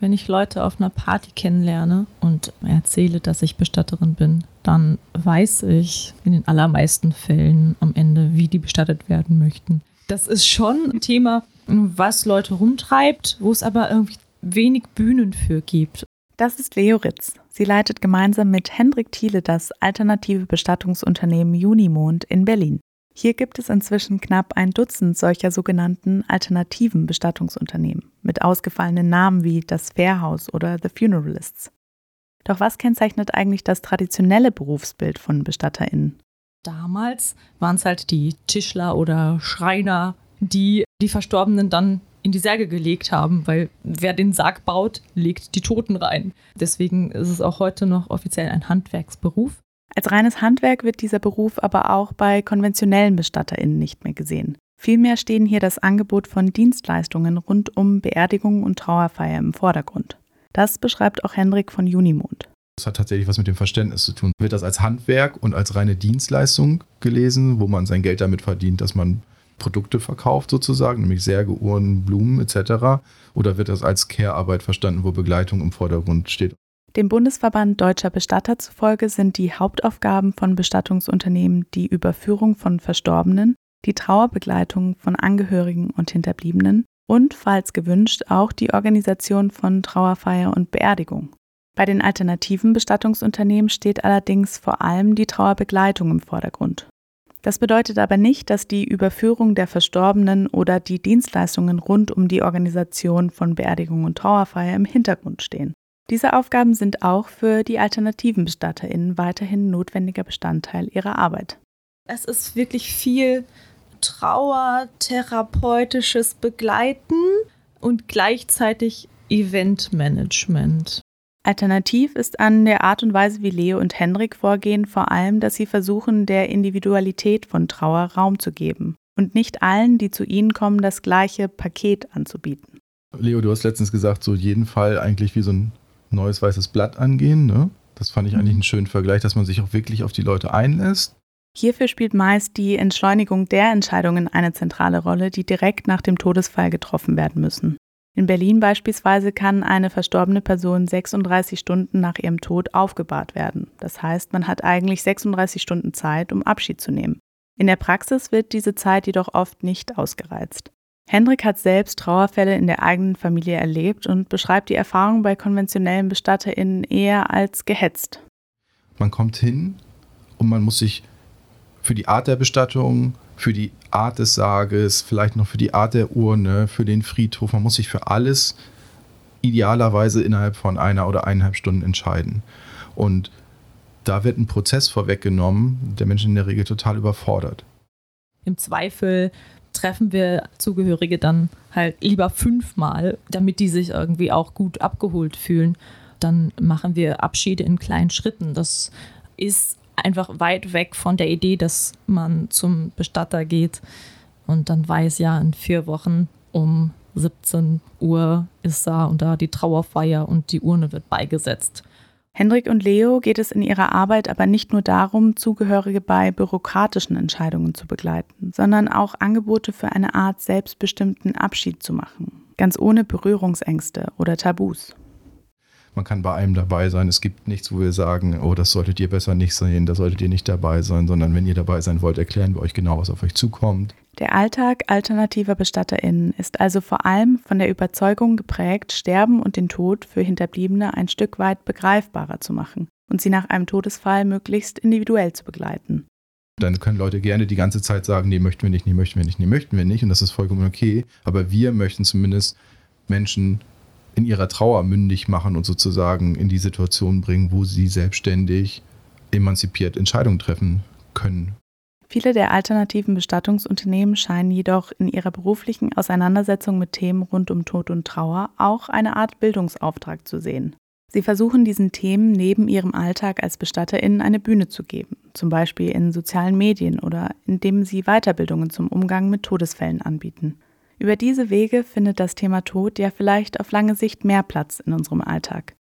Wenn ich Leute auf einer Party kennenlerne und erzähle, dass ich Bestatterin bin, dann weiß ich in den allermeisten Fällen am Ende, wie die bestattet werden möchten. Das ist schon ein Thema, was Leute rumtreibt, wo es aber irgendwie wenig Bühnen für gibt. Das ist Leo Ritz. Sie leitet gemeinsam mit Hendrik Thiele das alternative Bestattungsunternehmen Junimond in Berlin. Hier gibt es inzwischen knapp ein Dutzend solcher sogenannten alternativen Bestattungsunternehmen mit ausgefallenen Namen wie das Fairhaus oder The Funeralists. Doch was kennzeichnet eigentlich das traditionelle Berufsbild von BestatterInnen? Damals waren es halt die Tischler oder Schreiner, die die Verstorbenen dann in die Särge gelegt haben, weil wer den Sarg baut, legt die Toten rein. Deswegen ist es auch heute noch offiziell ein Handwerksberuf. Als reines Handwerk wird dieser Beruf aber auch bei konventionellen BestatterInnen nicht mehr gesehen. Vielmehr stehen hier das Angebot von Dienstleistungen rund um Beerdigung und Trauerfeier im Vordergrund. Das beschreibt auch Hendrik von Junimond. Das hat tatsächlich was mit dem Verständnis zu tun. Wird das als Handwerk und als reine Dienstleistung gelesen, wo man sein Geld damit verdient, dass man Produkte verkauft sozusagen, nämlich Särge, Uhren, Blumen etc. Oder wird das als Care-Arbeit verstanden, wo Begleitung im Vordergrund steht? Dem Bundesverband Deutscher Bestatter zufolge sind die Hauptaufgaben von Bestattungsunternehmen die Überführung von Verstorbenen, die Trauerbegleitung von Angehörigen und Hinterbliebenen und, falls gewünscht, auch die Organisation von Trauerfeier und Beerdigung. Bei den alternativen Bestattungsunternehmen steht allerdings vor allem die Trauerbegleitung im Vordergrund. Das bedeutet aber nicht, dass die Überführung der Verstorbenen oder die Dienstleistungen rund um die Organisation von Beerdigung und Trauerfeier im Hintergrund stehen. Diese Aufgaben sind auch für die alternativen BestatterInnen weiterhin notwendiger Bestandteil ihrer Arbeit. Es ist wirklich viel Trauertherapeutisches Begleiten und gleichzeitig Eventmanagement. Alternativ ist an der Art und Weise, wie Leo und Henrik vorgehen, vor allem, dass sie versuchen, der Individualität von Trauer Raum zu geben und nicht allen, die zu ihnen kommen, das gleiche Paket anzubieten. Leo, du hast letztens gesagt, so jeden Fall eigentlich wie so ein neues weißes Blatt angehen. Ne? Das fand ich eigentlich mhm. einen schönen Vergleich, dass man sich auch wirklich auf die Leute einlässt. Hierfür spielt meist die Entschleunigung der Entscheidungen eine zentrale Rolle, die direkt nach dem Todesfall getroffen werden müssen. In Berlin beispielsweise kann eine verstorbene Person 36 Stunden nach ihrem Tod aufgebahrt werden. Das heißt, man hat eigentlich 36 Stunden Zeit, um Abschied zu nehmen. In der Praxis wird diese Zeit jedoch oft nicht ausgereizt. Hendrik hat selbst Trauerfälle in der eigenen Familie erlebt und beschreibt die Erfahrung bei konventionellen BestatterInnen eher als gehetzt. Man kommt hin und man muss sich für die Art der Bestattung, für die Art des Sarges, vielleicht noch für die Art der Urne, für den Friedhof, man muss sich für alles idealerweise innerhalb von einer oder eineinhalb Stunden entscheiden. Und da wird ein Prozess vorweggenommen, der Menschen in der Regel total überfordert. Im Zweifel treffen wir Zugehörige dann halt lieber fünfmal, damit die sich irgendwie auch gut abgeholt fühlen. Dann machen wir Abschiede in kleinen Schritten. Das ist einfach weit weg von der Idee, dass man zum Bestatter geht und dann weiß, ja, in vier Wochen um 17 Uhr ist da und da die Trauerfeier und die Urne wird beigesetzt. Hendrik und Leo geht es in ihrer Arbeit aber nicht nur darum, Zugehörige bei bürokratischen Entscheidungen zu begleiten, sondern auch Angebote für eine Art selbstbestimmten Abschied zu machen, ganz ohne Berührungsängste oder Tabus. Man kann bei einem dabei sein. Es gibt nichts, wo wir sagen, oh, das solltet ihr besser nicht sehen, da solltet ihr nicht dabei sein, sondern wenn ihr dabei sein wollt, erklären wir euch genau, was auf euch zukommt. Der Alltag alternativer BestatterInnen ist also vor allem von der Überzeugung geprägt, Sterben und den Tod für Hinterbliebene ein Stück weit begreifbarer zu machen und sie nach einem Todesfall möglichst individuell zu begleiten. Dann können Leute gerne die ganze Zeit sagen, nee, möchten wir nicht, nee, möchten wir nicht, nee, möchten wir nicht. Und das ist vollkommen okay. Aber wir möchten zumindest Menschen in ihrer Trauer mündig machen und sozusagen in die Situation bringen, wo sie selbstständig, emanzipiert Entscheidungen treffen können. Viele der alternativen Bestattungsunternehmen scheinen jedoch in ihrer beruflichen Auseinandersetzung mit Themen rund um Tod und Trauer auch eine Art Bildungsauftrag zu sehen. Sie versuchen diesen Themen neben ihrem Alltag als BestatterInnen eine Bühne zu geben, zum Beispiel in sozialen Medien oder indem sie Weiterbildungen zum Umgang mit Todesfällen anbieten. Über diese Wege findet das Thema Tod ja vielleicht auf lange Sicht mehr Platz in unserem Alltag.